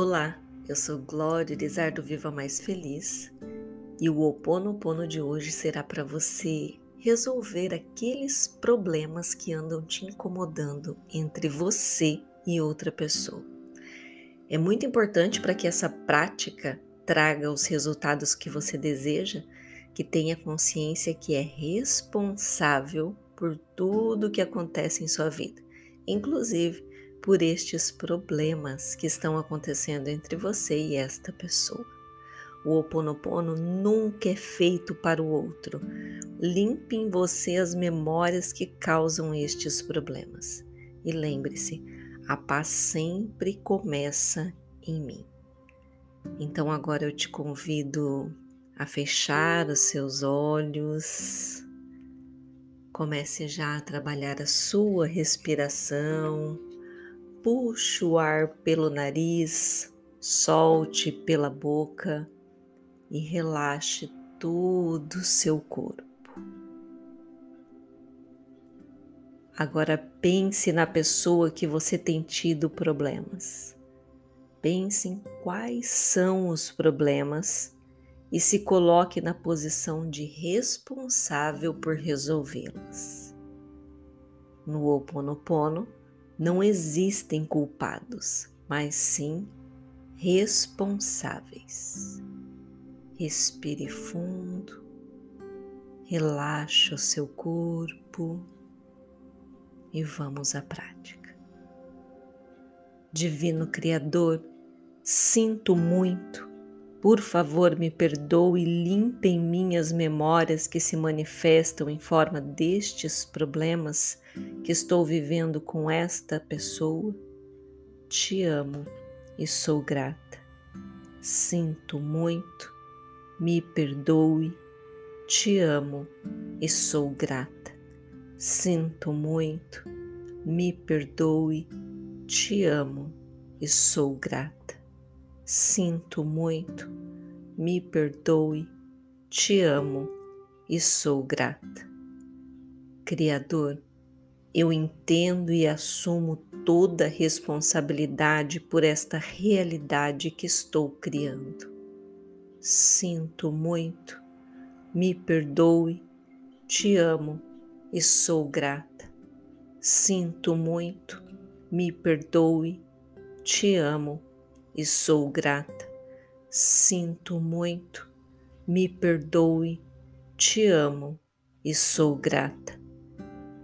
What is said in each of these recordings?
Olá, eu sou Glória Irizar do Viva Mais Feliz e o Oponopono de hoje será para você resolver aqueles problemas que andam te incomodando entre você e outra pessoa. É muito importante para que essa prática traga os resultados que você deseja, que tenha consciência que é responsável por tudo que acontece em sua vida, inclusive por estes problemas que estão acontecendo entre você e esta pessoa. O Oponopono nunca é feito para o outro. Limpe em você as memórias que causam estes problemas. E lembre-se, a paz sempre começa em mim. Então agora eu te convido a fechar os seus olhos. Comece já a trabalhar a sua respiração Puxe o ar pelo nariz, solte pela boca e relaxe todo o seu corpo. Agora pense na pessoa que você tem tido problemas. Pense em quais são os problemas e se coloque na posição de responsável por resolvê-los. No Ho Oponopono, não existem culpados, mas sim responsáveis. Respire fundo, relaxe o seu corpo e vamos à prática. Divino Criador, sinto muito por favor, me perdoe e limpe em minhas memórias que se manifestam em forma destes problemas que estou vivendo com esta pessoa. Te amo e sou grata. Sinto muito, me perdoe, te amo e sou grata. Sinto muito, me perdoe, te amo e sou grata. Sinto muito, me perdoe, te amo e sou grata. Criador, eu entendo e assumo toda a responsabilidade por esta realidade que estou criando. Sinto muito, me perdoe, te amo e sou grata. Sinto muito, me perdoe, te amo e sou grata. Sinto muito, me perdoe, te amo e sou grata.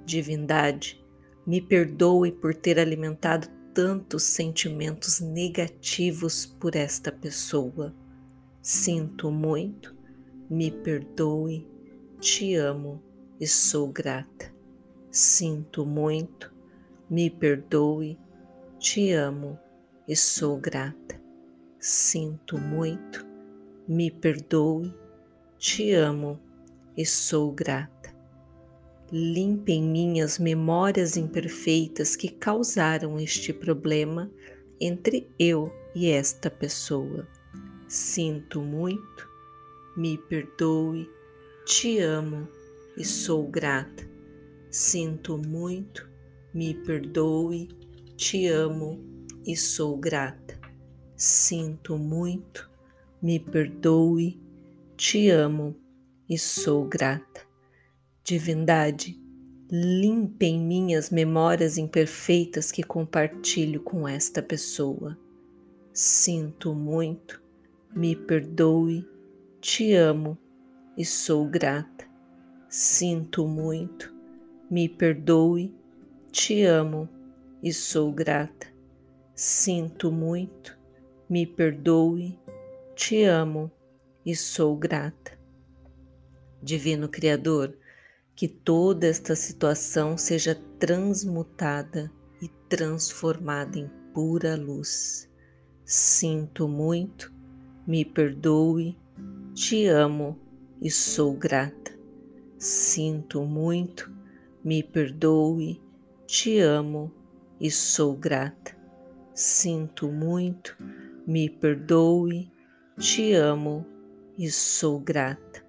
Divindade, me perdoe por ter alimentado tantos sentimentos negativos por esta pessoa. Sinto muito, me perdoe, te amo e sou grata. Sinto muito, me perdoe, te amo e sou grata. Sinto muito, me perdoe, te amo e sou grata. Limpe em mim as memórias imperfeitas que causaram este problema entre eu e esta pessoa. Sinto muito, me perdoe, te amo e sou grata. Sinto muito, me perdoe, te amo e sou grata. Sinto muito, me perdoe, te amo e sou grata. Divindade, limpe em mim as memórias imperfeitas que compartilho com esta pessoa. Sinto muito, me perdoe, te amo e sou grata. Sinto muito, me perdoe, te amo e sou grata. Sinto muito, me perdoe, te amo e sou grata. Divino Criador, que toda esta situação seja transmutada e transformada em pura luz. Sinto muito, me perdoe, te amo e sou grata. Sinto muito, me perdoe, te amo e sou grata. Sinto muito, me perdoe, te amo e sou grata.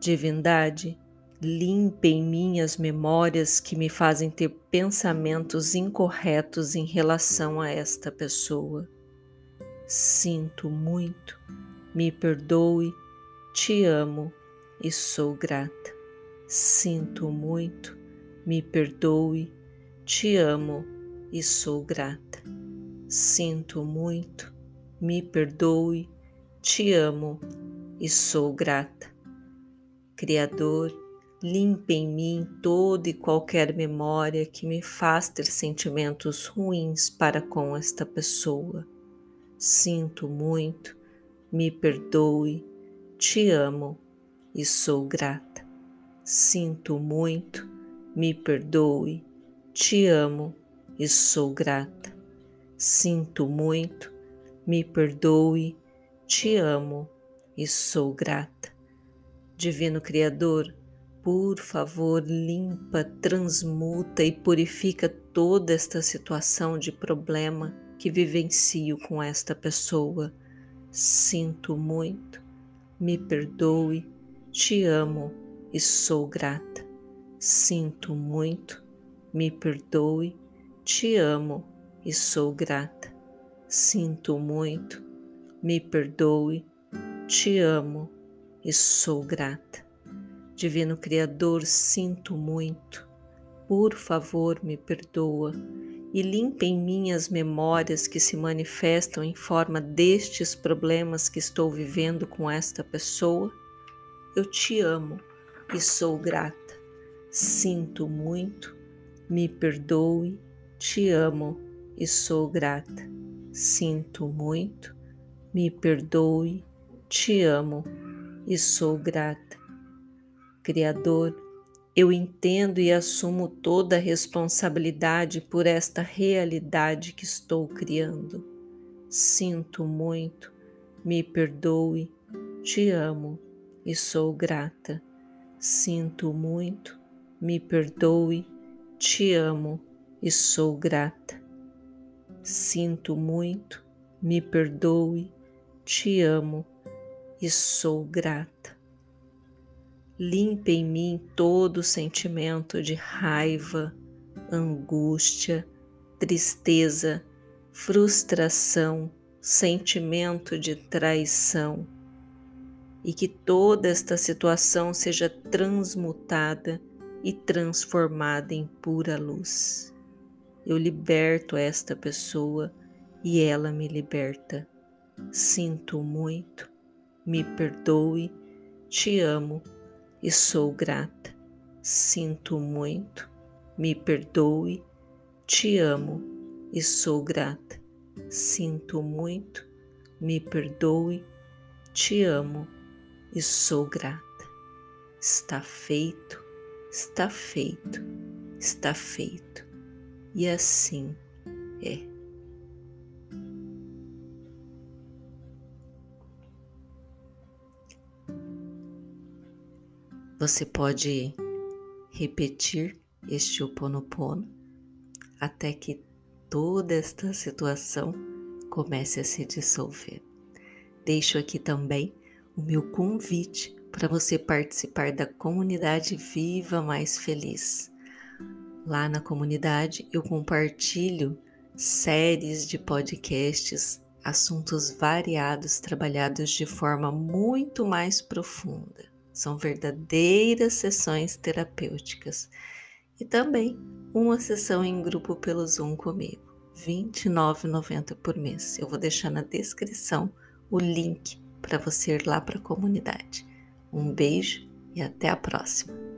Divindade, limpe em mim as memórias que me fazem ter pensamentos incorretos em relação a esta pessoa. sinto muito, me perdoe, te amo e sou grata. Sinto muito, me perdoe, te amo e sou grata. Sinto muito, me perdoe, te amo e sou grata. Criador, limpe em mim toda e qualquer memória que me faz ter sentimentos ruins para com esta pessoa. Sinto muito, me perdoe, te amo e sou grata. Sinto muito, me perdoe, te amo e sou grata. Sinto muito, me perdoe, te amo e sou grata. Divino Criador, por favor, limpa, transmuta e purifica toda esta situação de problema que vivencio com esta pessoa. Sinto muito, me perdoe, te amo e sou grata. Sinto muito, me perdoe, te amo e sou grata. Sinto muito, me perdoe, te amo e sou grata. Divino Criador, sinto muito. Por favor, me perdoa e limpe em mim as memórias que se manifestam em forma destes problemas que estou vivendo com esta pessoa. Eu te amo e sou grata. Sinto muito, me perdoe, te amo e sou grata. Sinto muito, me perdoe, te amo e sou grata. Criador, eu entendo e assumo toda a responsabilidade por esta realidade que estou criando. Sinto muito, me perdoe, te amo e sou grata. Sinto muito, me perdoe, te amo e sou grata. Sinto muito, me perdoe, te amo e sou grata. Limpe em mim todo sentimento de raiva, angústia, tristeza, frustração, sentimento de traição e que toda esta situação seja transmutada e transformada em pura luz. Eu liberto esta pessoa e ela me liberta. Sinto muito, me perdoe, te amo e sou grata. Sinto muito, me perdoe, te amo e sou grata. Sinto muito, me perdoe, te amo e sou grata. Está feito, está feito, está feito. E assim é. Você pode repetir este Oponopono até que toda esta situação comece a se dissolver. Deixo aqui também o meu convite para você participar da comunidade Viva Mais Feliz. Lá na comunidade eu compartilho séries de podcasts, assuntos variados trabalhados de forma muito mais profunda. São verdadeiras sessões terapêuticas. E também uma sessão em grupo pelo Zoom comigo, R$ 29,90 por mês. Eu vou deixar na descrição o link para você ir lá para a comunidade. Um beijo e até a próxima!